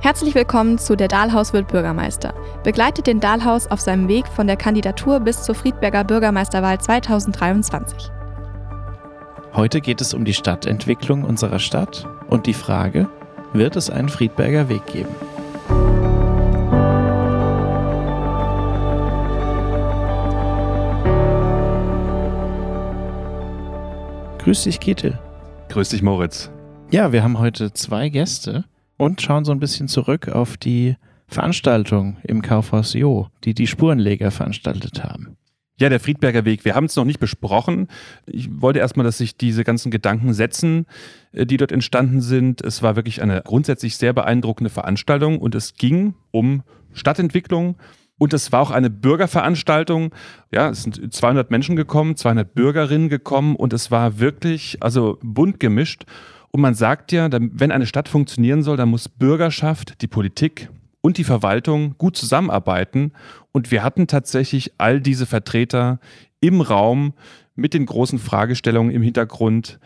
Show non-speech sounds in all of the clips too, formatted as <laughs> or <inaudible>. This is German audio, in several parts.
Herzlich willkommen zu Der Dahlhaus wird Bürgermeister. Begleitet den Dahlhaus auf seinem Weg von der Kandidatur bis zur Friedberger Bürgermeisterwahl 2023. Heute geht es um die Stadtentwicklung unserer Stadt und die Frage, wird es einen Friedberger Weg geben? Grüß dich, Kittel. Grüß dich, Moritz. Ja, wir haben heute zwei Gäste und schauen so ein bisschen zurück auf die Veranstaltung im Kaufhaus Jo, die die Spurenleger veranstaltet haben. Ja, der Friedberger Weg. Wir haben es noch nicht besprochen. Ich wollte erstmal, dass sich diese ganzen Gedanken setzen, äh, die dort entstanden sind. Es war wirklich eine grundsätzlich sehr beeindruckende Veranstaltung und es ging um Stadtentwicklung, und es war auch eine Bürgerveranstaltung. Ja, es sind 200 Menschen gekommen, 200 Bürgerinnen gekommen und es war wirklich, also bunt gemischt. Und man sagt ja, wenn eine Stadt funktionieren soll, dann muss Bürgerschaft, die Politik und die Verwaltung gut zusammenarbeiten. Und wir hatten tatsächlich all diese Vertreter im Raum mit den großen Fragestellungen im Hintergrund.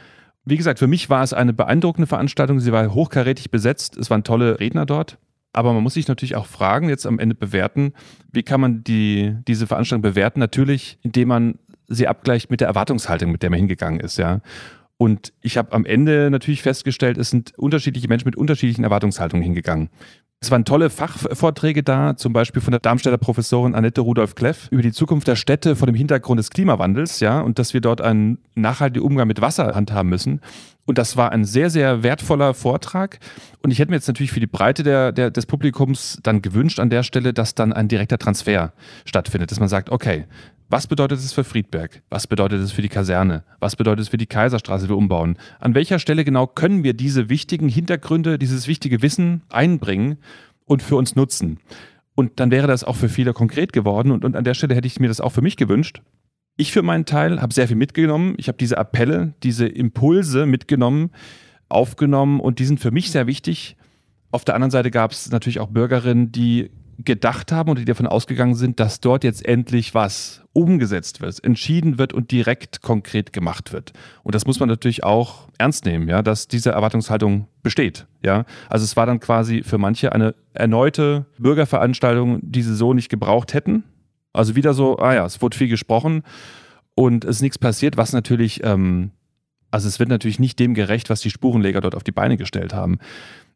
Wie gesagt, für mich war es eine beeindruckende Veranstaltung. Sie war hochkarätig besetzt. Es waren tolle Redner dort. Aber man muss sich natürlich auch fragen, jetzt am Ende bewerten, wie kann man die, diese Veranstaltung bewerten? Natürlich, indem man sie abgleicht mit der Erwartungshaltung, mit der man hingegangen ist, ja. Und ich habe am Ende natürlich festgestellt, es sind unterschiedliche Menschen mit unterschiedlichen Erwartungshaltungen hingegangen. Es waren tolle Fachvorträge da, zum Beispiel von der Darmstädter Professorin Annette Rudolf Kleff über die Zukunft der Städte vor dem Hintergrund des Klimawandels, ja, und dass wir dort einen nachhaltigen Umgang mit Wasser handhaben müssen. Und das war ein sehr, sehr wertvoller Vortrag. Und ich hätte mir jetzt natürlich für die Breite der, der, des Publikums dann gewünscht an der Stelle, dass dann ein direkter Transfer stattfindet, dass man sagt, okay, was bedeutet es für Friedberg? Was bedeutet es für die Kaserne? Was bedeutet es für die Kaiserstraße, die wir umbauen? An welcher Stelle genau können wir diese wichtigen Hintergründe, dieses wichtige Wissen einbringen und für uns nutzen? Und dann wäre das auch für viele konkret geworden. Und, und an der Stelle hätte ich mir das auch für mich gewünscht. Ich für meinen Teil habe sehr viel mitgenommen. Ich habe diese Appelle, diese Impulse mitgenommen, aufgenommen und die sind für mich sehr wichtig. Auf der anderen Seite gab es natürlich auch Bürgerinnen, die gedacht haben und die davon ausgegangen sind, dass dort jetzt endlich was umgesetzt wird, entschieden wird und direkt konkret gemacht wird. Und das muss man natürlich auch ernst nehmen, ja, dass diese Erwartungshaltung besteht, ja. Also es war dann quasi für manche eine erneute Bürgerveranstaltung, die sie so nicht gebraucht hätten. Also wieder so, ah ja, es wurde viel gesprochen und es ist nichts passiert, was natürlich, ähm, also es wird natürlich nicht dem gerecht, was die Spurenleger dort auf die Beine gestellt haben.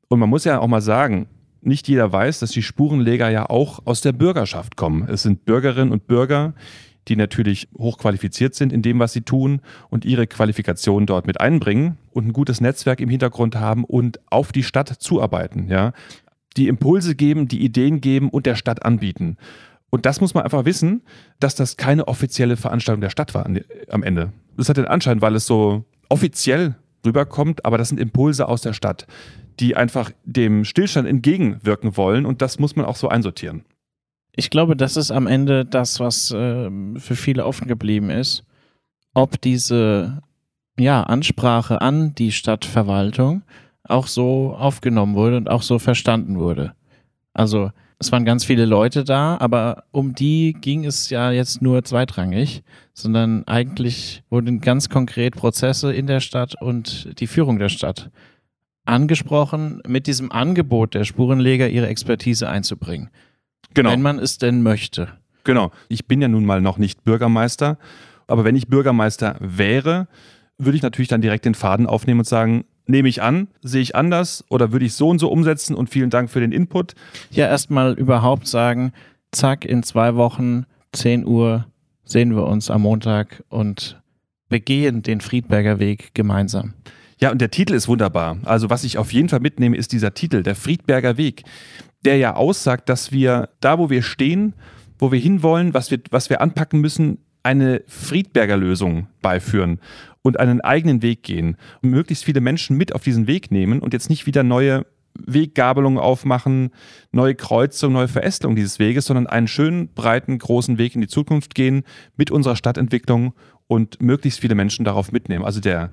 Und man muss ja auch mal sagen, nicht jeder weiß, dass die Spurenleger ja auch aus der Bürgerschaft kommen. Es sind Bürgerinnen und Bürger, die natürlich hochqualifiziert sind in dem, was sie tun und ihre Qualifikation dort mit einbringen und ein gutes Netzwerk im Hintergrund haben und auf die Stadt zuarbeiten, ja. Die Impulse geben, die Ideen geben und der Stadt anbieten. Und das muss man einfach wissen, dass das keine offizielle Veranstaltung der Stadt war am Ende. Das hat den Anschein, weil es so offiziell rüberkommt, aber das sind Impulse aus der Stadt die einfach dem Stillstand entgegenwirken wollen und das muss man auch so einsortieren. Ich glaube, das ist am Ende das, was äh, für viele offen geblieben ist, ob diese ja, Ansprache an die Stadtverwaltung auch so aufgenommen wurde und auch so verstanden wurde. Also es waren ganz viele Leute da, aber um die ging es ja jetzt nur zweitrangig, sondern eigentlich wurden ganz konkret Prozesse in der Stadt und die Führung der Stadt angesprochen, mit diesem Angebot der Spurenleger ihre Expertise einzubringen. Genau. Wenn man es denn möchte. Genau. Ich bin ja nun mal noch nicht Bürgermeister, aber wenn ich Bürgermeister wäre, würde ich natürlich dann direkt den Faden aufnehmen und sagen, nehme ich an, sehe ich anders oder würde ich so und so umsetzen und vielen Dank für den Input. Ja, erstmal überhaupt sagen, zack, in zwei Wochen, 10 Uhr, sehen wir uns am Montag und begehen den Friedberger Weg gemeinsam. Ja, und der Titel ist wunderbar. Also was ich auf jeden Fall mitnehme, ist dieser Titel, der Friedberger Weg, der ja aussagt, dass wir da, wo wir stehen, wo wir hinwollen, was wir, was wir anpacken müssen, eine Friedberger Lösung beiführen und einen eigenen Weg gehen und möglichst viele Menschen mit auf diesen Weg nehmen und jetzt nicht wieder neue Weggabelungen aufmachen, neue Kreuzungen, neue Verästelungen dieses Weges, sondern einen schönen, breiten, großen Weg in die Zukunft gehen mit unserer Stadtentwicklung und möglichst viele Menschen darauf mitnehmen. Also der,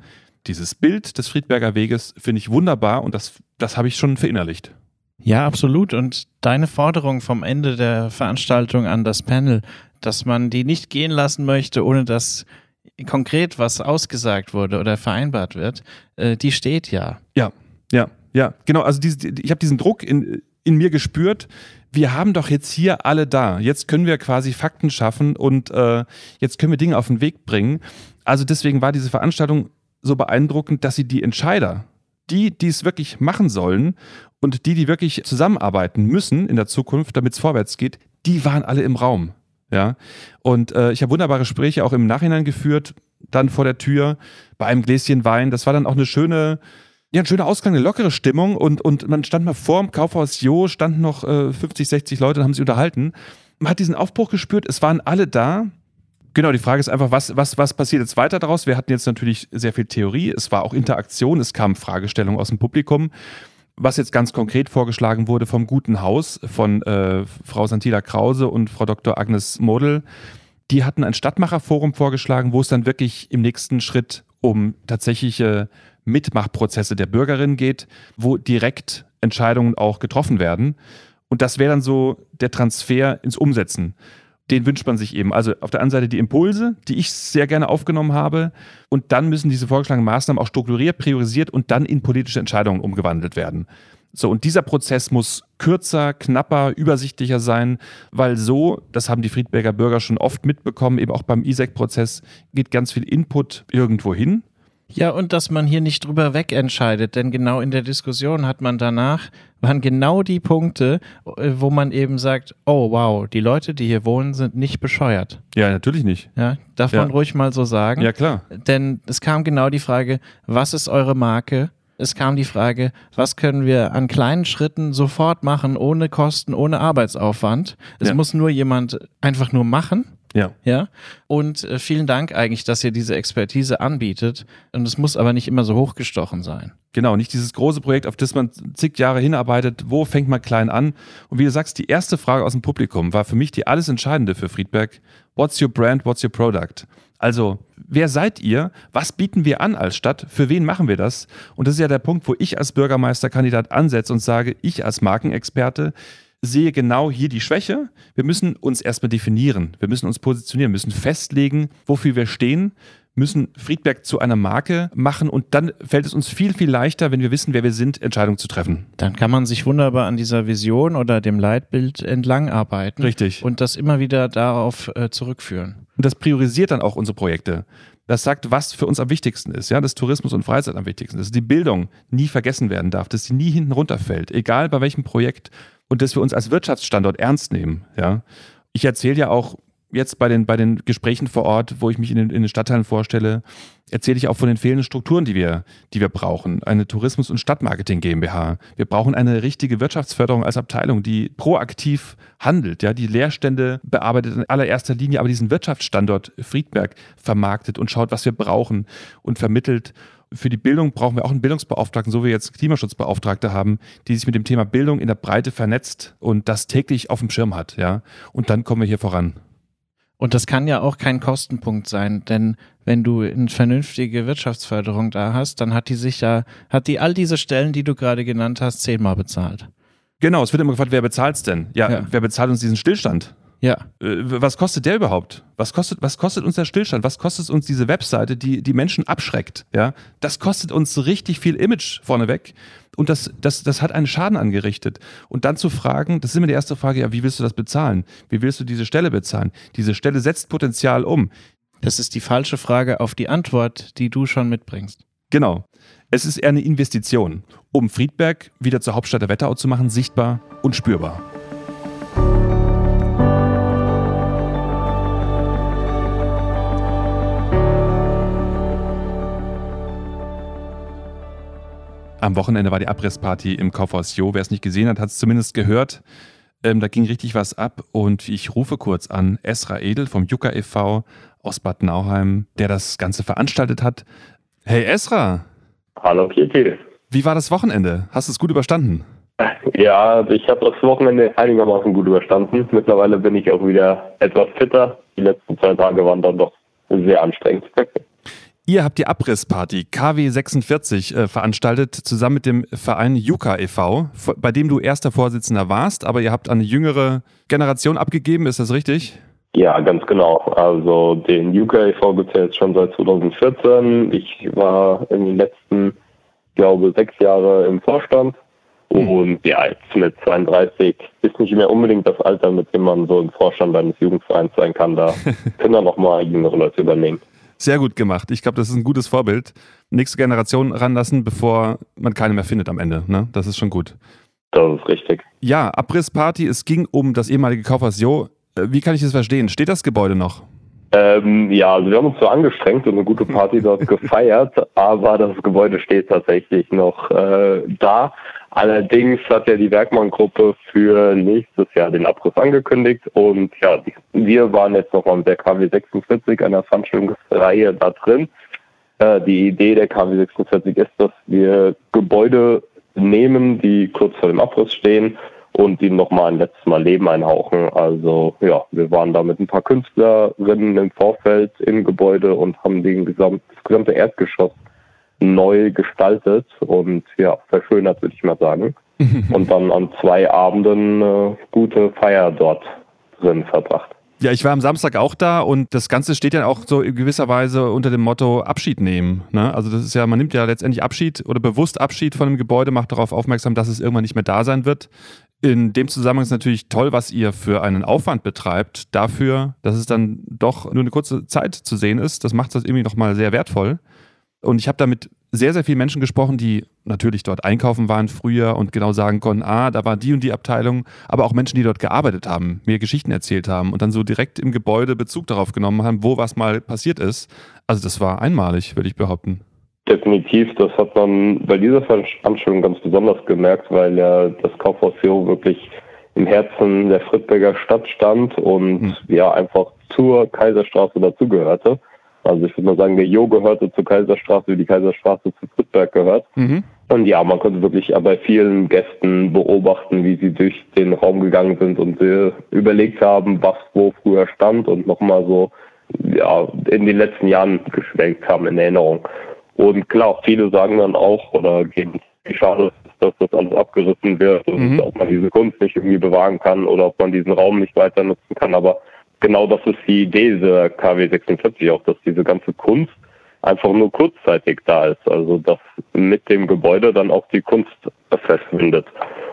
dieses Bild des Friedberger Weges finde ich wunderbar und das, das habe ich schon verinnerlicht. Ja, absolut. Und deine Forderung vom Ende der Veranstaltung an das Panel, dass man die nicht gehen lassen möchte, ohne dass konkret was ausgesagt wurde oder vereinbart wird, äh, die steht ja. Ja, ja, ja, genau. Also diese, ich habe diesen Druck in, in mir gespürt, wir haben doch jetzt hier alle da. Jetzt können wir quasi Fakten schaffen und äh, jetzt können wir Dinge auf den Weg bringen. Also deswegen war diese Veranstaltung so beeindruckend, dass sie die Entscheider, die, die es wirklich machen sollen und die, die wirklich zusammenarbeiten müssen in der Zukunft, damit es vorwärts geht, die waren alle im Raum. Ja. Und äh, ich habe wunderbare Gespräche auch im Nachhinein geführt, dann vor der Tür, bei einem Gläschen Wein. Das war dann auch eine schöne, ja, ein schöner Ausgang, eine lockere Stimmung und, und man stand mal vor dem Kaufhaus Jo, standen noch äh, 50, 60 Leute und haben sich unterhalten. Man hat diesen Aufbruch gespürt, es waren alle da. Genau, die Frage ist einfach, was, was, was passiert jetzt weiter daraus? Wir hatten jetzt natürlich sehr viel Theorie, es war auch Interaktion, es kamen Fragestellungen aus dem Publikum. Was jetzt ganz konkret vorgeschlagen wurde vom Guten Haus von äh, Frau Santila Krause und Frau Dr. Agnes Model, die hatten ein Stadtmacherforum vorgeschlagen, wo es dann wirklich im nächsten Schritt um tatsächliche Mitmachprozesse der Bürgerin geht, wo direkt Entscheidungen auch getroffen werden. Und das wäre dann so der Transfer ins Umsetzen. Den wünscht man sich eben. Also auf der einen Seite die Impulse, die ich sehr gerne aufgenommen habe. Und dann müssen diese vorgeschlagenen Maßnahmen auch strukturiert, priorisiert und dann in politische Entscheidungen umgewandelt werden. So, und dieser Prozess muss kürzer, knapper, übersichtlicher sein, weil so, das haben die Friedberger Bürger schon oft mitbekommen, eben auch beim ISEC-Prozess geht ganz viel Input irgendwo hin ja, und dass man hier nicht drüber wegentscheidet, denn genau in der Diskussion hat man danach, waren genau die Punkte, äh, wo man eben sagt, oh wow, die Leute, die hier wohnen, sind nicht bescheuert. Ja, natürlich nicht. Ja, darf ja. man ruhig mal so sagen. Ja, klar. Denn es kam genau die Frage, was ist eure Marke? Es kam die Frage, was können wir an kleinen Schritten sofort machen, ohne Kosten, ohne Arbeitsaufwand? Es ja. muss nur jemand einfach nur machen ja. Ja. Und äh, vielen Dank eigentlich, dass ihr diese Expertise anbietet. Und es muss aber nicht immer so hochgestochen sein. Genau, nicht dieses große Projekt, auf das man zig Jahre hinarbeitet. Wo fängt man klein an? Und wie du sagst, die erste Frage aus dem Publikum war für mich die alles Entscheidende für Friedberg. What's your brand? What's your product? Also, wer seid ihr? Was bieten wir an als Stadt? Für wen machen wir das? Und das ist ja der Punkt, wo ich als Bürgermeisterkandidat ansetze und sage, ich als Markenexperte, sehe genau hier die Schwäche. Wir müssen uns erstmal definieren, wir müssen uns positionieren, müssen festlegen, wofür wir stehen, müssen Friedberg zu einer Marke machen und dann fällt es uns viel, viel leichter, wenn wir wissen, wer wir sind, Entscheidungen zu treffen. Dann kann man sich wunderbar an dieser Vision oder dem Leitbild entlang arbeiten. Richtig. Und das immer wieder darauf äh, zurückführen. Und das priorisiert dann auch unsere Projekte. Das sagt, was für uns am wichtigsten ist, ja, dass Tourismus und Freizeit am wichtigsten ist, dass die Bildung nie vergessen werden darf, dass sie nie hinten runterfällt, egal bei welchem Projekt und dass wir uns als Wirtschaftsstandort ernst nehmen. Ja? Ich erzähle ja auch jetzt bei den, bei den Gesprächen vor Ort, wo ich mich in den, in den Stadtteilen vorstelle, erzähle ich auch von den fehlenden Strukturen, die wir, die wir brauchen. Eine Tourismus- und Stadtmarketing GmbH. Wir brauchen eine richtige Wirtschaftsförderung als Abteilung, die proaktiv handelt, ja, die Leerstände bearbeitet in allererster Linie, aber diesen Wirtschaftsstandort Friedberg vermarktet und schaut, was wir brauchen und vermittelt für die Bildung brauchen wir auch einen Bildungsbeauftragten, so wie wir jetzt Klimaschutzbeauftragte haben, die sich mit dem Thema Bildung in der Breite vernetzt und das täglich auf dem Schirm hat, ja. Und dann kommen wir hier voran. Und das kann ja auch kein Kostenpunkt sein, denn wenn du eine vernünftige Wirtschaftsförderung da hast, dann hat die sich ja, hat die all diese Stellen, die du gerade genannt hast, zehnmal bezahlt. Genau, es wird immer gefragt, wer bezahlt es denn? Ja, ja, wer bezahlt uns diesen Stillstand? Ja. Äh, was kostet der überhaupt? Was kostet, was kostet uns der Stillstand? Was kostet uns diese Webseite, die die Menschen abschreckt? Ja, das kostet uns richtig viel Image vorneweg. Und das, das, das hat einen Schaden angerichtet. Und dann zu fragen, das ist immer die erste Frage, ja, wie willst du das bezahlen? Wie willst du diese Stelle bezahlen? Diese Stelle setzt Potenzial um. Das ist die falsche Frage auf die Antwort, die du schon mitbringst. Genau. Es ist eher eine Investition, um Friedberg wieder zur Hauptstadt der Wetterau zu machen, sichtbar und spürbar. Am Wochenende war die Abrissparty im Kaufhaus Jo. Wer es nicht gesehen hat, hat es zumindest gehört. Ähm, da ging richtig was ab und ich rufe kurz an Esra Edel vom Juka e.V. aus Bad Nauheim, der das Ganze veranstaltet hat. Hey Esra! Hallo Kitty. Wie war das Wochenende? Hast du es gut überstanden? <laughs> Ja, ich habe das Wochenende einigermaßen gut überstanden. Mittlerweile bin ich auch wieder etwas fitter. Die letzten zwei Tage waren dann doch sehr anstrengend. <laughs> Ihr habt die Abrissparty KW46 äh, veranstaltet, zusammen mit dem Verein Juka e.V., bei dem du erster Vorsitzender warst, aber ihr habt eine jüngere Generation abgegeben, ist das richtig? Ja, ganz genau. Also den Juka e.V. gibt es ja jetzt schon seit 2014. Ich war in den letzten, glaube sechs Jahre im Vorstand Und ja, jetzt mit 32 ist nicht mehr unbedingt das Alter, mit dem man so im Vorstand eines Jugendvereins sein kann. Da <laughs> können dann nochmal jüngere Leute übernehmen. Sehr gut gemacht. Ich glaube, das ist ein gutes Vorbild. Nächste Generation ranlassen, bevor man keine mehr findet am Ende. Ne? Das ist schon gut. Das ist richtig. Ja, Abrissparty. Es ging um das ehemalige Kaufhaus Jo. Äh, wie kann ich das verstehen? Steht das Gebäude noch? Ähm, ja, also wir haben uns so angestrengt und eine gute Party dort <laughs> gefeiert, aber das Gebäude steht tatsächlich noch äh, da. Allerdings hat ja die Werkmann-Gruppe für nächstes Jahr den Abriss angekündigt und ja, wir waren jetzt nochmal mit der KW 46 einer Veranstaltungsreihe da drin. Äh, die Idee der KW 46 ist, dass wir Gebäude nehmen, die kurz vor dem Abriss stehen und ihm nochmal ein letztes Mal Leben einhauchen. Also ja, wir waren da mit ein paar Künstlerinnen im Vorfeld im Gebäude und haben den gesamt, das gesamte Erdgeschoss neu gestaltet und ja, verschönert, würde ich mal sagen. <laughs> und dann an zwei Abenden äh, gute Feier dort drin verbracht. Ja, ich war am Samstag auch da und das Ganze steht ja auch so in gewisser Weise unter dem Motto Abschied nehmen. Ne? Also das ist ja, man nimmt ja letztendlich Abschied oder bewusst Abschied von einem Gebäude, macht darauf aufmerksam, dass es irgendwann nicht mehr da sein wird. In dem Zusammenhang ist natürlich toll, was ihr für einen Aufwand betreibt, dafür, dass es dann doch nur eine kurze Zeit zu sehen ist. Das macht das irgendwie nochmal sehr wertvoll. Und ich habe damit sehr, sehr viele Menschen gesprochen, die natürlich dort einkaufen waren früher und genau sagen konnten, ah, da war die und die Abteilung, aber auch Menschen, die dort gearbeitet haben, mir Geschichten erzählt haben und dann so direkt im Gebäude Bezug darauf genommen haben, wo was mal passiert ist. Also das war einmalig, würde ich behaupten. Definitiv, das hat man bei dieser Veranstaltung ganz besonders gemerkt, weil ja das Kaufhaus Zero wirklich im Herzen der Friedberger Stadt stand und mhm. ja einfach zur Kaiserstraße dazugehörte. Also ich würde mal sagen, der Jo gehörte zur Kaiserstraße, wie die Kaiserstraße zu Friedberg gehört. Mhm. Und ja, man konnte wirklich bei vielen Gästen beobachten, wie sie durch den Raum gegangen sind und sie überlegt haben, was wo früher stand und nochmal so ja, in den letzten Jahren geschwenkt haben in Erinnerung. Und klar, viele sagen dann auch oder gehen, wie schade ist, dass das alles abgerissen wird und mhm. ob man diese Kunst nicht irgendwie bewahren kann oder ob man diesen Raum nicht weiter nutzen kann. Aber genau das ist die Idee der KW 46 auch, dass diese ganze Kunst einfach nur kurzzeitig da ist. Also dass mit dem Gebäude dann auch die Kunst verschwindet.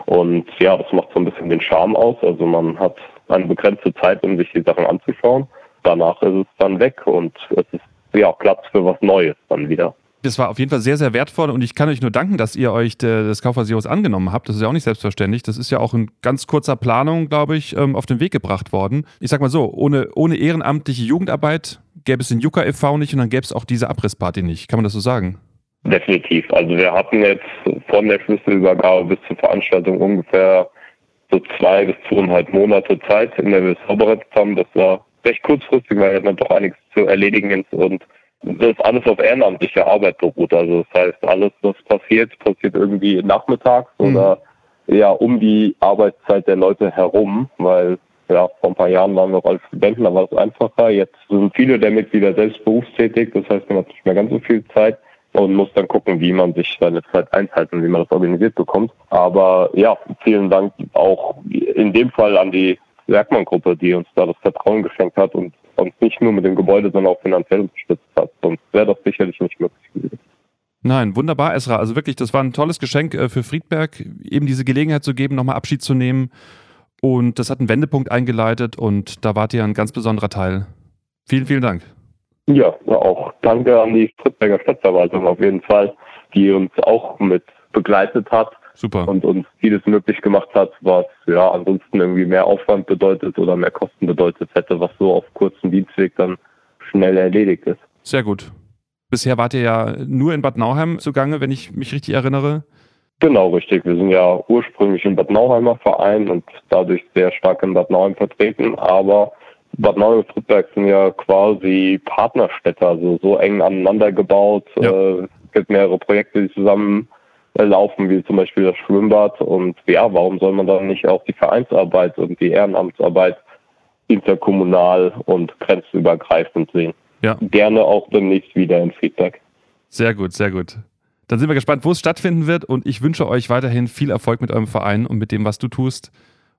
Und ja, das macht so ein bisschen den Charme aus. Also man hat eine begrenzte Zeit, um sich die Sachen anzuschauen. Danach ist es dann weg und es ist ja Platz für was Neues dann wieder. Das war auf jeden Fall sehr, sehr wertvoll und ich kann euch nur danken, dass ihr euch des Kaufhausios angenommen habt. Das ist ja auch nicht selbstverständlich. Das ist ja auch in ganz kurzer Planung, glaube ich, ähm, auf den Weg gebracht worden. Ich sag mal so, ohne, ohne ehrenamtliche Jugendarbeit gäbe es den Juka e.V. nicht und dann gäbe es auch diese Abrissparty nicht. Kann man das so sagen? Definitiv. Also wir hatten jetzt von der Schlüsselübergabe bis zur Veranstaltung ungefähr so zwei bis zweieinhalb Monate Zeit, in der wir es vorbereitet haben. Das war recht kurzfristig, weil wir dann doch einiges zu erledigen und das alles auf ehrenamtliche Arbeit beruht. Also das heißt, alles, was passiert, passiert irgendwie nachmittags mhm. oder ja um die Arbeitszeit der Leute herum, weil ja, vor ein paar Jahren waren wir auch als Studenten, da war es einfacher. Jetzt sind viele der Mitglieder selbst berufstätig, das heißt, man hat nicht mehr ganz so viel Zeit und muss dann gucken, wie man sich seine Zeit einteilt und wie man das organisiert bekommt. Aber ja, vielen Dank auch in dem Fall an die Werkmann-Gruppe, die uns da das Vertrauen geschenkt hat und uns nicht nur mit dem Gebäude, sondern auch finanziell unterstützt hat. Sonst wäre das sicherlich nicht möglich gewesen. Nein, wunderbar, Esra. Also wirklich, das war ein tolles Geschenk äh, für Friedberg, eben diese Gelegenheit zu geben, nochmal Abschied zu nehmen. Und das hat einen Wendepunkt eingeleitet und da wart ihr ein ganz besonderer Teil. Vielen, vielen Dank. Ja, auch danke an die Friedberger Stadtverwaltung auf jeden Fall, die uns auch mit begleitet hat Super. Und uns vieles möglich gemacht hat, was ja ansonsten irgendwie mehr Aufwand bedeutet oder mehr Kosten bedeutet hätte, was so auf kurzem Dienstweg dann schnell erledigt ist. Sehr gut. Bisher wart ihr ja nur in Bad Nauheim zugange, wenn ich mich richtig erinnere. Genau, richtig. Wir sind ja ursprünglich ein Bad Nauheimer Verein und dadurch sehr stark in Bad Nauheim vertreten, aber Bad Nauheim und Friedberg sind ja quasi Partnerstädte, also so eng aneinander gebaut. Ja. Äh, es gibt mehrere Projekte, die zusammen laufen, wie zum Beispiel das Schwimmbad. Und ja, warum soll man dann nicht auch die Vereinsarbeit und die Ehrenamtsarbeit interkommunal und grenzübergreifend sehen? Ja. Gerne auch demnächst wieder in Feedback. Sehr gut, sehr gut. Dann sind wir gespannt, wo es stattfinden wird und ich wünsche euch weiterhin viel Erfolg mit eurem Verein und mit dem, was du tust.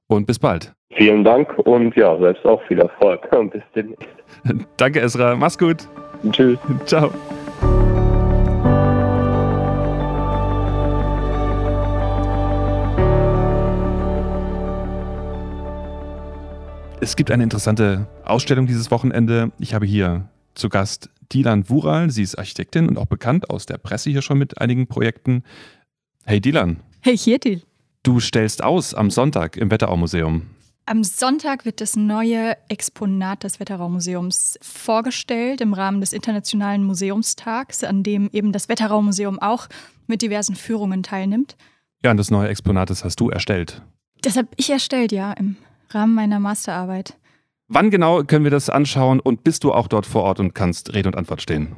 Und bis bald. Vielen Dank und ja, selbst auch viel Erfolg. <laughs> bis demnächst. Danke, Esra. Mach's gut. Tschüss. Ciao. Es gibt eine interessante Ausstellung dieses Wochenende. Ich habe hier zu Gast Dilan Wural. Sie ist Architektin und auch bekannt aus der Presse hier schon mit einigen Projekten. Hey Dilan. Hey Hirtil. Du stellst aus am Sonntag im Wetteraumuseum. Am Sonntag wird das neue Exponat des Wetteraumuseums vorgestellt im Rahmen des Internationalen Museumstags, an dem eben das Wetteraumuseum auch mit diversen Führungen teilnimmt. Ja, und das neue Exponat, das hast du erstellt. Das habe ich erstellt, ja, im Rahmen meiner Masterarbeit. Wann genau können wir das anschauen und bist du auch dort vor Ort und kannst Rede und Antwort stehen?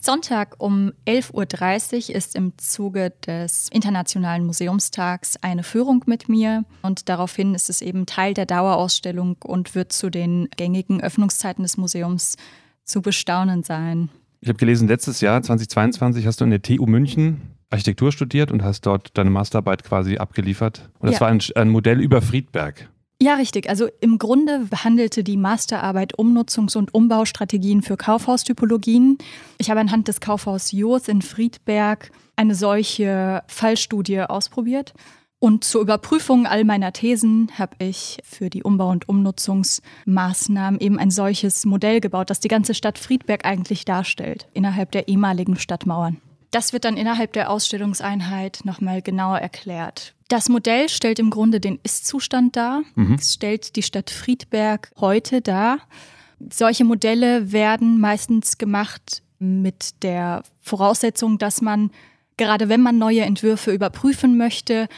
Sonntag um 11.30 Uhr ist im Zuge des Internationalen Museumstags eine Führung mit mir und daraufhin ist es eben Teil der Dauerausstellung und wird zu den gängigen Öffnungszeiten des Museums zu bestaunen sein. Ich habe gelesen, letztes Jahr, 2022, hast du in der TU München Architektur studiert und hast dort deine Masterarbeit quasi abgeliefert. Und das ja. war ein, ein Modell über Friedberg. Ja, richtig. Also im Grunde behandelte die Masterarbeit Umnutzungs- und Umbaustrategien für Kaufhaustypologien. Ich habe anhand des Kaufhaus Joos in Friedberg eine solche Fallstudie ausprobiert. Und zur Überprüfung all meiner Thesen habe ich für die Umbau- und Umnutzungsmaßnahmen eben ein solches Modell gebaut, das die ganze Stadt Friedberg eigentlich darstellt, innerhalb der ehemaligen Stadtmauern. Das wird dann innerhalb der Ausstellungseinheit nochmal genauer erklärt. Das Modell stellt im Grunde den Ist-Zustand dar. Mhm. Es stellt die Stadt Friedberg heute dar. Solche Modelle werden meistens gemacht mit der Voraussetzung, dass man, gerade wenn man neue Entwürfe überprüfen möchte,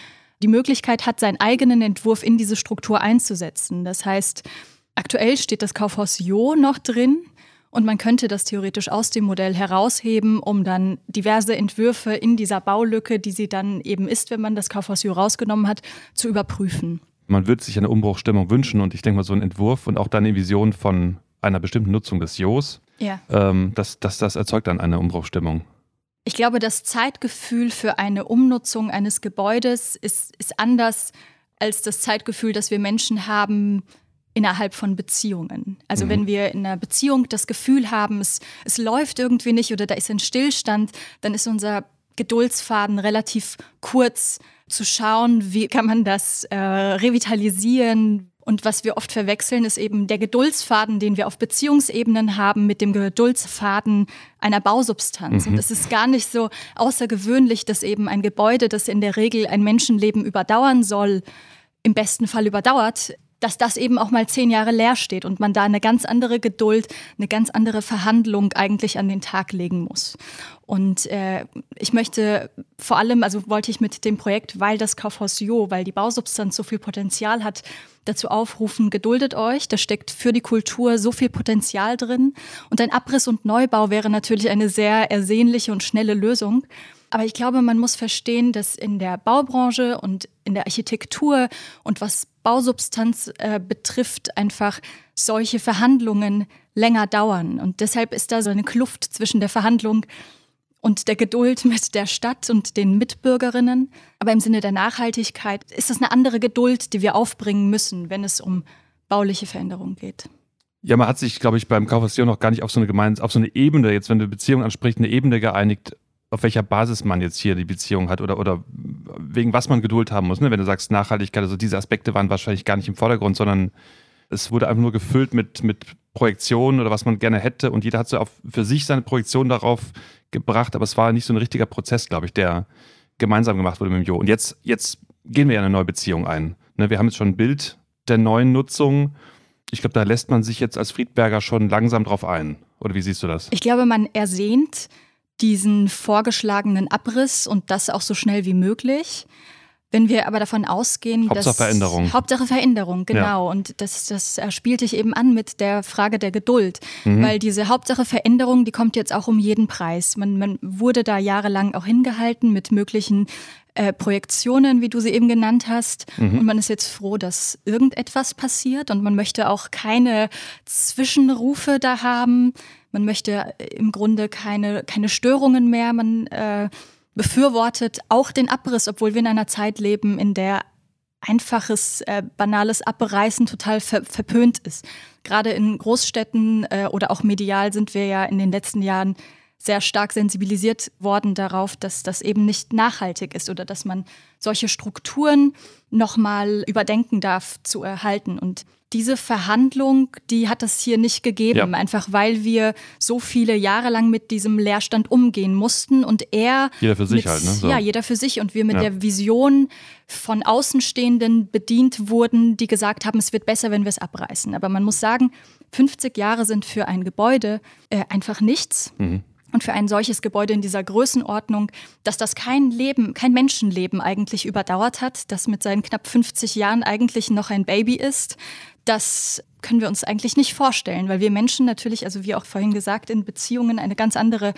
die Möglichkeit hat, seinen eigenen Entwurf in diese Struktur einzusetzen. Das heißt, aktuell steht das Kaufhaus Jo noch drin. Und man könnte das theoretisch aus dem Modell herausheben, um dann diverse Entwürfe in dieser Baulücke, die sie dann eben ist, wenn man das Kaufhaus Jura rausgenommen hat, zu überprüfen. Man würde sich eine Umbruchstimmung wünschen und ich denke mal, so ein Entwurf und auch dann eine Vision von einer bestimmten Nutzung des Jos, ja. ähm, das, das, das erzeugt dann eine Umbruchstimmung. Ich glaube, das Zeitgefühl für eine Umnutzung eines Gebäudes ist, ist anders als das Zeitgefühl, das wir Menschen haben, innerhalb von Beziehungen. Also mhm. wenn wir in einer Beziehung das Gefühl haben, es, es läuft irgendwie nicht oder da ist ein Stillstand, dann ist unser Geduldsfaden relativ kurz zu schauen, wie kann man das äh, revitalisieren. Und was wir oft verwechseln, ist eben der Geduldsfaden, den wir auf Beziehungsebenen haben, mit dem Geduldsfaden einer Bausubstanz. Mhm. Und es ist gar nicht so außergewöhnlich, dass eben ein Gebäude, das in der Regel ein Menschenleben überdauern soll, im besten Fall überdauert, dass das eben auch mal zehn Jahre leer steht und man da eine ganz andere Geduld, eine ganz andere Verhandlung eigentlich an den Tag legen muss. Und äh, ich möchte vor allem, also wollte ich mit dem Projekt, weil das Kaufhaus Jo, weil die Bausubstanz so viel Potenzial hat, dazu aufrufen, geduldet euch, da steckt für die Kultur so viel Potenzial drin. Und ein Abriss und Neubau wäre natürlich eine sehr ersehnliche und schnelle Lösung. Aber ich glaube, man muss verstehen, dass in der Baubranche und in der Architektur und was Bausubstanz äh, betrifft, einfach solche Verhandlungen länger dauern. Und deshalb ist da so eine Kluft zwischen der Verhandlung und der Geduld mit der Stadt und den Mitbürgerinnen. Aber im Sinne der Nachhaltigkeit ist es eine andere Geduld, die wir aufbringen müssen, wenn es um bauliche Veränderungen geht. Ja, man hat sich, glaube ich, beim Kaufhaus noch gar nicht auf so eine Gemeinde, auf so eine Ebene, jetzt wenn du Beziehung ansprichst, eine Ebene geeinigt, auf welcher Basis man jetzt hier die Beziehung hat oder, oder wegen was man Geduld haben muss. Ne? Wenn du sagst Nachhaltigkeit, also diese Aspekte waren wahrscheinlich gar nicht im Vordergrund, sondern es wurde einfach nur gefüllt mit, mit Projektionen oder was man gerne hätte und jeder hat so auf, für sich seine Projektion darauf gebracht, aber es war nicht so ein richtiger Prozess, glaube ich, der gemeinsam gemacht wurde mit dem Jo. Und jetzt, jetzt gehen wir ja eine neue Beziehung ein. Ne? Wir haben jetzt schon ein Bild der neuen Nutzung. Ich glaube, da lässt man sich jetzt als Friedberger schon langsam drauf ein. Oder wie siehst du das? Ich glaube, man ersehnt diesen vorgeschlagenen Abriss und das auch so schnell wie möglich. Wenn wir aber davon ausgehen, Hauptsache dass Veränderung. Hauptsache Veränderung, genau. Ja. Und das, das spielte ich eben an mit der Frage der Geduld. Mhm. Weil diese Hauptsache Veränderung, die kommt jetzt auch um jeden Preis. Man, man wurde da jahrelang auch hingehalten mit möglichen äh, Projektionen, wie du sie eben genannt hast. Mhm. Und man ist jetzt froh, dass irgendetwas passiert und man möchte auch keine Zwischenrufe da haben. Man möchte im Grunde keine, keine Störungen mehr. Man äh, befürwortet auch den Abriss, obwohl wir in einer Zeit leben, in der einfaches, äh, banales Abreißen total ver verpönt ist. Gerade in Großstädten äh, oder auch medial sind wir ja in den letzten Jahren sehr stark sensibilisiert worden darauf, dass das eben nicht nachhaltig ist oder dass man solche Strukturen nochmal überdenken darf zu erhalten. Und diese Verhandlung, die hat es hier nicht gegeben, ja. einfach weil wir so viele Jahre lang mit diesem Leerstand umgehen mussten und er. Jeder für sich mit, halt, ne? So. Ja, jeder für sich und wir mit ja. der Vision von Außenstehenden bedient wurden, die gesagt haben, es wird besser, wenn wir es abreißen. Aber man muss sagen, 50 Jahre sind für ein Gebäude äh, einfach nichts. Mhm. Und für ein solches Gebäude in dieser Größenordnung, dass das kein Leben, kein Menschenleben eigentlich überdauert hat, das mit seinen knapp 50 Jahren eigentlich noch ein Baby ist, das können wir uns eigentlich nicht vorstellen, weil wir Menschen natürlich, also wie auch vorhin gesagt, in Beziehungen eine ganz andere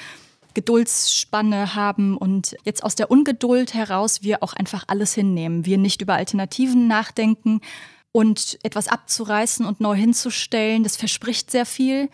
Geduldsspanne haben und jetzt aus der Ungeduld heraus wir auch einfach alles hinnehmen, wir nicht über Alternativen nachdenken und etwas abzureißen und neu hinzustellen, das verspricht sehr viel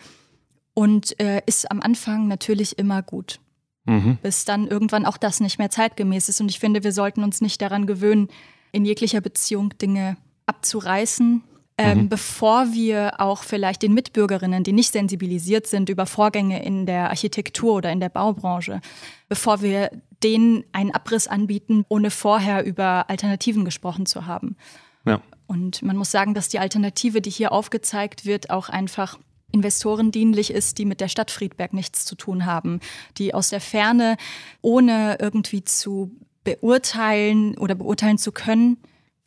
und äh, ist am Anfang natürlich immer gut. Mhm. Bis dann irgendwann auch das nicht mehr zeitgemäß ist. Und ich finde, wir sollten uns nicht daran gewöhnen, in jeglicher Beziehung Dinge abzureißen, ähm, mhm. bevor wir auch vielleicht den Mitbürgerinnen, die nicht sensibilisiert sind über Vorgänge in der Architektur oder in der Baubranche, bevor wir denen einen Abriss anbieten, ohne vorher über Alternativen gesprochen zu haben. Ja. Und man muss sagen, dass die Alternative, die hier aufgezeigt wird, auch einfach Investoren dienlich ist, die mit der Stadt Friedberg nichts zu tun haben, die aus der Ferne, ohne irgendwie zu beurteilen oder beurteilen zu können,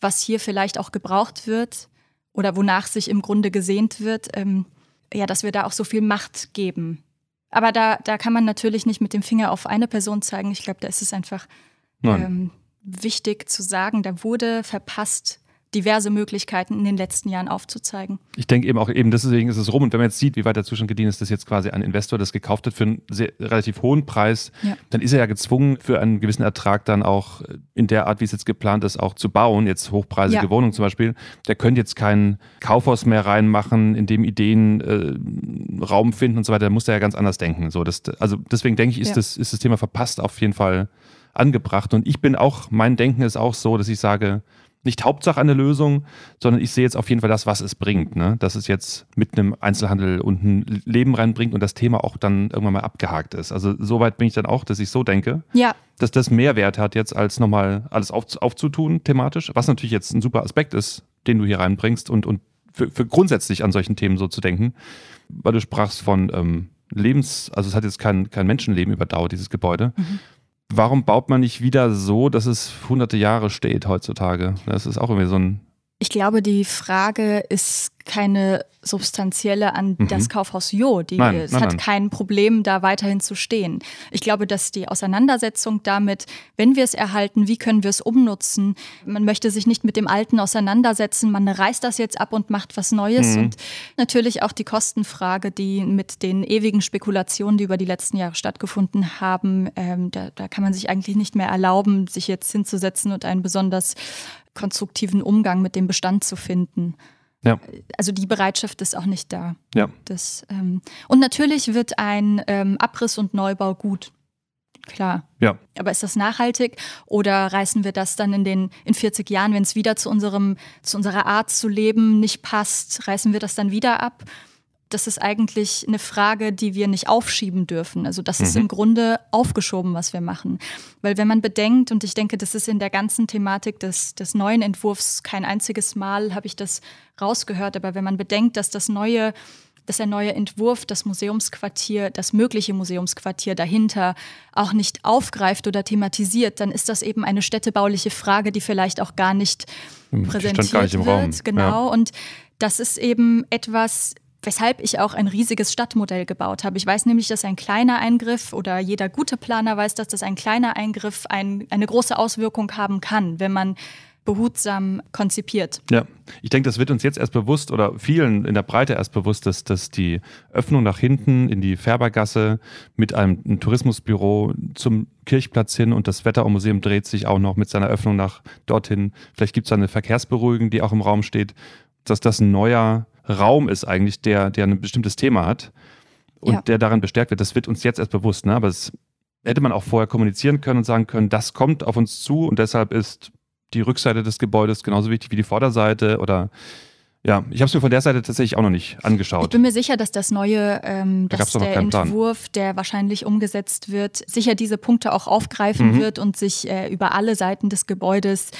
was hier vielleicht auch gebraucht wird oder wonach sich im Grunde gesehnt wird, ähm, ja, dass wir da auch so viel Macht geben. Aber da, da kann man natürlich nicht mit dem Finger auf eine Person zeigen. Ich glaube, da ist es einfach ähm, wichtig zu sagen, da wurde verpasst, diverse Möglichkeiten in den letzten Jahren aufzuzeigen. Ich denke eben auch eben, deswegen ist es rum. Und wenn man jetzt sieht, wie weit der Zustand gediehen ist, dass jetzt quasi ein Investor das gekauft hat für einen sehr, relativ hohen Preis, ja. dann ist er ja gezwungen, für einen gewissen Ertrag dann auch in der Art, wie es jetzt geplant ist, auch zu bauen. Jetzt hochpreisige ja. Wohnungen zum Beispiel. Der könnte jetzt kein Kaufhaus mehr reinmachen, in dem Ideen äh, Raum finden und so weiter. Da muss er ja ganz anders denken. So, das, also deswegen denke ich, ist, ja. das, ist das Thema verpasst auf jeden Fall angebracht. Und ich bin auch, mein Denken ist auch so, dass ich sage, nicht Hauptsache eine Lösung, sondern ich sehe jetzt auf jeden Fall das, was es bringt. Ne? Dass es jetzt mit einem Einzelhandel und ein Leben reinbringt und das Thema auch dann irgendwann mal abgehakt ist. Also soweit bin ich dann auch, dass ich so denke, ja. dass das mehr Wert hat, jetzt als nochmal alles auf, aufzutun thematisch, was natürlich jetzt ein super Aspekt ist, den du hier reinbringst und, und für, für grundsätzlich an solchen Themen so zu denken, weil du sprachst von ähm, Lebens, also es hat jetzt kein, kein Menschenleben überdauert, dieses Gebäude. Mhm warum baut man nicht wieder so, dass es hunderte Jahre steht heutzutage? Das ist auch irgendwie so ein. Ich glaube, die Frage ist keine substanzielle an mhm. das Kaufhaus Jo. Die, nein, es nein, hat nein. kein Problem, da weiterhin zu stehen. Ich glaube, dass die Auseinandersetzung damit, wenn wir es erhalten, wie können wir es umnutzen, man möchte sich nicht mit dem Alten auseinandersetzen, man reißt das jetzt ab und macht was Neues. Mhm. Und natürlich auch die Kostenfrage, die mit den ewigen Spekulationen, die über die letzten Jahre stattgefunden haben, ähm, da, da kann man sich eigentlich nicht mehr erlauben, sich jetzt hinzusetzen und einen besonders konstruktiven Umgang mit dem Bestand zu finden. Ja. Also die Bereitschaft ist auch nicht da. Ja. Das, ähm, und natürlich wird ein ähm, Abriss und Neubau gut. Klar. Ja. Aber ist das nachhaltig oder reißen wir das dann in den in 40 Jahren, wenn es wieder zu unserem zu unserer Art zu leben nicht passt, reißen wir das dann wieder ab? Das ist eigentlich eine Frage, die wir nicht aufschieben dürfen. Also das mhm. ist im Grunde aufgeschoben, was wir machen. Weil wenn man bedenkt, und ich denke, das ist in der ganzen Thematik des, des neuen Entwurfs kein einziges Mal, habe ich das rausgehört, aber wenn man bedenkt, dass das neue dass der neue Entwurf das Museumsquartier, das mögliche Museumsquartier dahinter auch nicht aufgreift oder thematisiert, dann ist das eben eine städtebauliche Frage, die vielleicht auch gar nicht präsentiert gar nicht im wird. Raum. Genau. Ja. Und das ist eben etwas, weshalb ich auch ein riesiges Stadtmodell gebaut habe. Ich weiß nämlich, dass ein kleiner Eingriff oder jeder gute Planer weiß, dass das ein kleiner Eingriff ein, eine große Auswirkung haben kann, wenn man behutsam konzipiert. Ja, ich denke, das wird uns jetzt erst bewusst oder vielen in der Breite erst bewusst, dass, dass die Öffnung nach hinten in die Färbergasse mit einem, einem Tourismusbüro zum Kirchplatz hin und das Wettermuseum dreht sich auch noch mit seiner Öffnung nach dorthin. Vielleicht gibt es eine Verkehrsberuhigung, die auch im Raum steht, dass das ein neuer Raum ist eigentlich, der, der ein bestimmtes Thema hat und ja. der daran bestärkt wird. Das wird uns jetzt erst bewusst, ne? aber es hätte man auch vorher kommunizieren können und sagen können, das kommt auf uns zu und deshalb ist die Rückseite des Gebäudes genauso wichtig wie die Vorderseite oder Ja, ich habe es mir von der Seite tatsächlich auch noch nicht angeschaut. Ich bin mir sicher, dass das neue, ähm, Da dass der keinen Plan. Entwurf, der wahrscheinlich umgesetzt wird, sicher diese Punkte auch aufgreifen Mhm. wird und sich äh, über alle Seiten des Gebäudes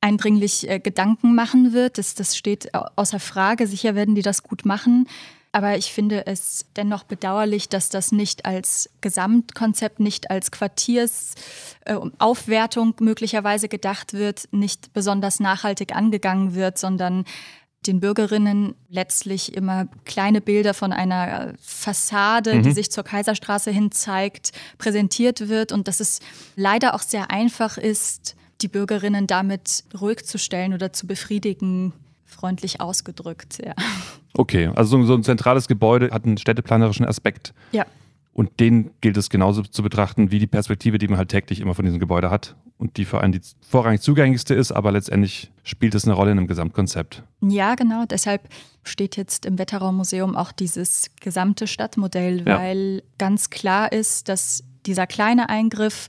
eindringlich äh, Gedanken machen wird. Das, das steht au- außer Frage. Sicher werden die das gut machen. Aber ich finde es dennoch bedauerlich, dass das nicht als Gesamtkonzept, nicht als Quartiersaufwertung möglicherweise gedacht wird, nicht besonders nachhaltig angegangen wird, sondern den Bürgerinnen letztlich immer kleine Bilder von einer Fassade, die sich zur Kaiserstraße hin zeigt, präsentiert wird und dass es leider auch sehr einfach ist, die Bürgerinnen damit ruhig zu stellen oder zu befriedigen, freundlich ausgedrückt. Ja. Okay, also so, ein zentrales Gebäude hat einen städteplanerischen Aspekt. ja. Und den gilt es genauso zu betrachten wie die Perspektive, die man halt täglich immer von diesem Gebäude hat und die für einen die vorrangig zugänglichste ist, aber letztendlich spielt es eine Rolle in einem Gesamtkonzept. Ja, genau. Deshalb steht jetzt im Wetterraumuseum auch dieses gesamte Stadtmodell, Ja. weil ganz klar ist, dass dieser kleine Eingriff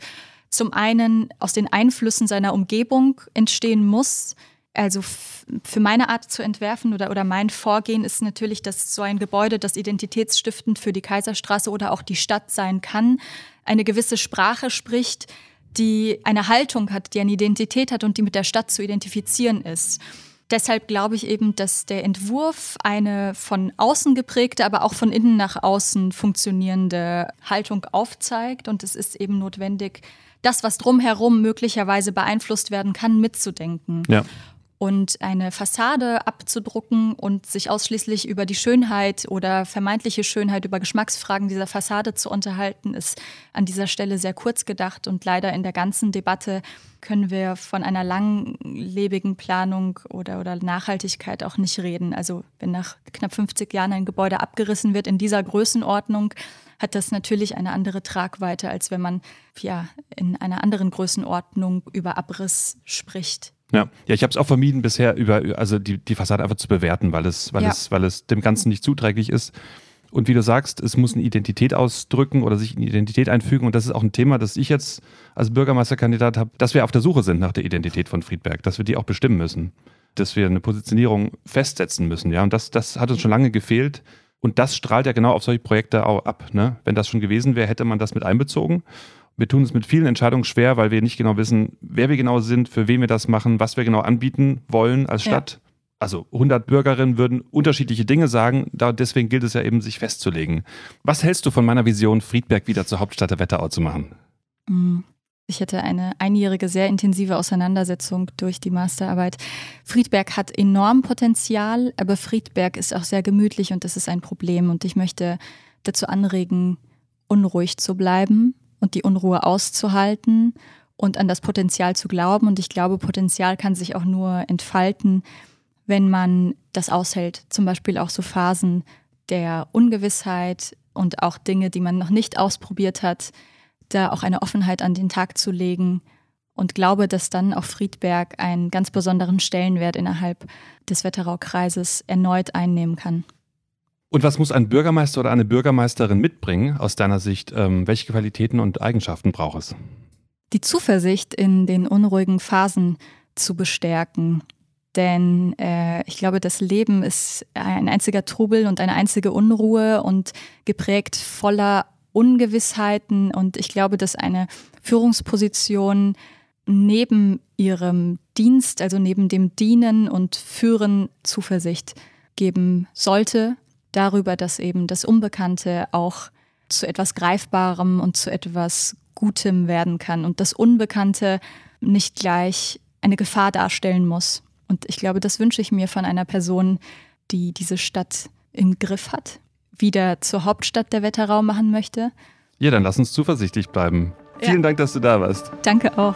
zum einen aus den Einflüssen seiner Umgebung entstehen muss. Also für meine Art zu entwerfen oder, oder mein Vorgehen ist natürlich, dass so ein Gebäude, das identitätsstiftend für die Kaiserstraße oder auch die Stadt sein kann, eine gewisse Sprache spricht, die eine Haltung hat, die eine Identität hat und die mit der Stadt zu identifizieren ist. Deshalb glaube ich eben, dass der Entwurf eine von außen geprägte, aber auch von innen nach außen funktionierende Haltung aufzeigt. Und es ist eben notwendig, das, was drumherum möglicherweise beeinflusst werden kann, mitzudenken. Ja. Und eine Fassade abzudrucken und sich ausschließlich über die Schönheit oder vermeintliche Schönheit, über Geschmacksfragen dieser Fassade zu unterhalten, ist an dieser Stelle sehr kurz gedacht. Und leider in der ganzen Debatte können wir von einer langlebigen Planung oder, oder Nachhaltigkeit auch nicht reden. Also wenn nach knapp 50 Jahren ein Gebäude abgerissen wird in dieser Größenordnung, hat das natürlich eine andere Tragweite, als wenn man ja, in einer anderen Größenordnung über Abriss spricht. Ja, ja ich habe es auch vermieden, bisher über, also die, die Fassade einfach zu bewerten, weil es, weil, Ja. es, weil es dem Ganzen nicht zuträglich ist. Und wie du sagst, es muss eine Identität ausdrücken oder sich in Identität einfügen. Und das ist auch ein Thema, das ich jetzt als Bürgermeisterkandidat habe, dass wir auf der Suche sind nach der Identität von Friedberg, dass wir die auch bestimmen müssen, dass wir eine Positionierung festsetzen müssen. Ja, und das, das hat uns schon lange gefehlt. Und das strahlt ja genau auf solche Projekte auch ab. Ne? Wenn das schon gewesen wäre, hätte man das mit einbezogen. Wir tun es mit vielen Entscheidungen schwer, weil wir nicht genau wissen, wer wir genau sind, für wen wir das machen, was wir genau anbieten wollen als Ja. Stadt. Also 100 Bürgerinnen würden unterschiedliche Dinge sagen, da, deswegen gilt es ja eben, sich festzulegen. Was hältst du von meiner Vision, Friedberg wieder zur Hauptstadt der Wetterau zu machen? Mm. Ich hatte eine einjährige, sehr intensive Auseinandersetzung durch die Masterarbeit. Friedberg hat enorm Potenzial, aber Friedberg ist auch sehr gemütlich und das ist ein Problem. Und ich möchte dazu anregen, unruhig zu bleiben und die Unruhe auszuhalten und an das Potenzial zu glauben. Und ich glaube, Potenzial kann sich auch nur entfalten, wenn man das aushält. Zum Beispiel auch so Phasen der Ungewissheit und auch Dinge, die man noch nicht ausprobiert hat, da auch eine Offenheit an den Tag zu legen und glaube, dass dann auch Friedberg einen ganz besonderen Stellenwert innerhalb des Wetteraukreises erneut einnehmen kann. Und was muss ein Bürgermeister oder eine Bürgermeisterin mitbringen aus deiner Sicht? Ähm, welche Qualitäten und Eigenschaften braucht es? Die Zuversicht in den unruhigen Phasen zu bestärken. Denn äh, ich glaube, das Leben ist ein einziger Trubel und eine einzige Unruhe und geprägt voller Ungewissheiten. Und ich glaube, dass eine Führungsposition neben ihrem Dienst, also neben dem Dienen und Führen, Zuversicht geben sollte darüber, dass eben das Unbekannte auch zu etwas Greifbarem und zu etwas Gutem werden kann und das Unbekannte nicht gleich eine Gefahr darstellen muss. Und ich glaube, das wünsche ich mir von einer Person, die diese Stadt im Griff hat, wieder zur Hauptstadt der Wetterau machen möchte. Ja, dann lass uns zuversichtlich bleiben. Ja. Vielen Dank, dass du da warst. Danke auch.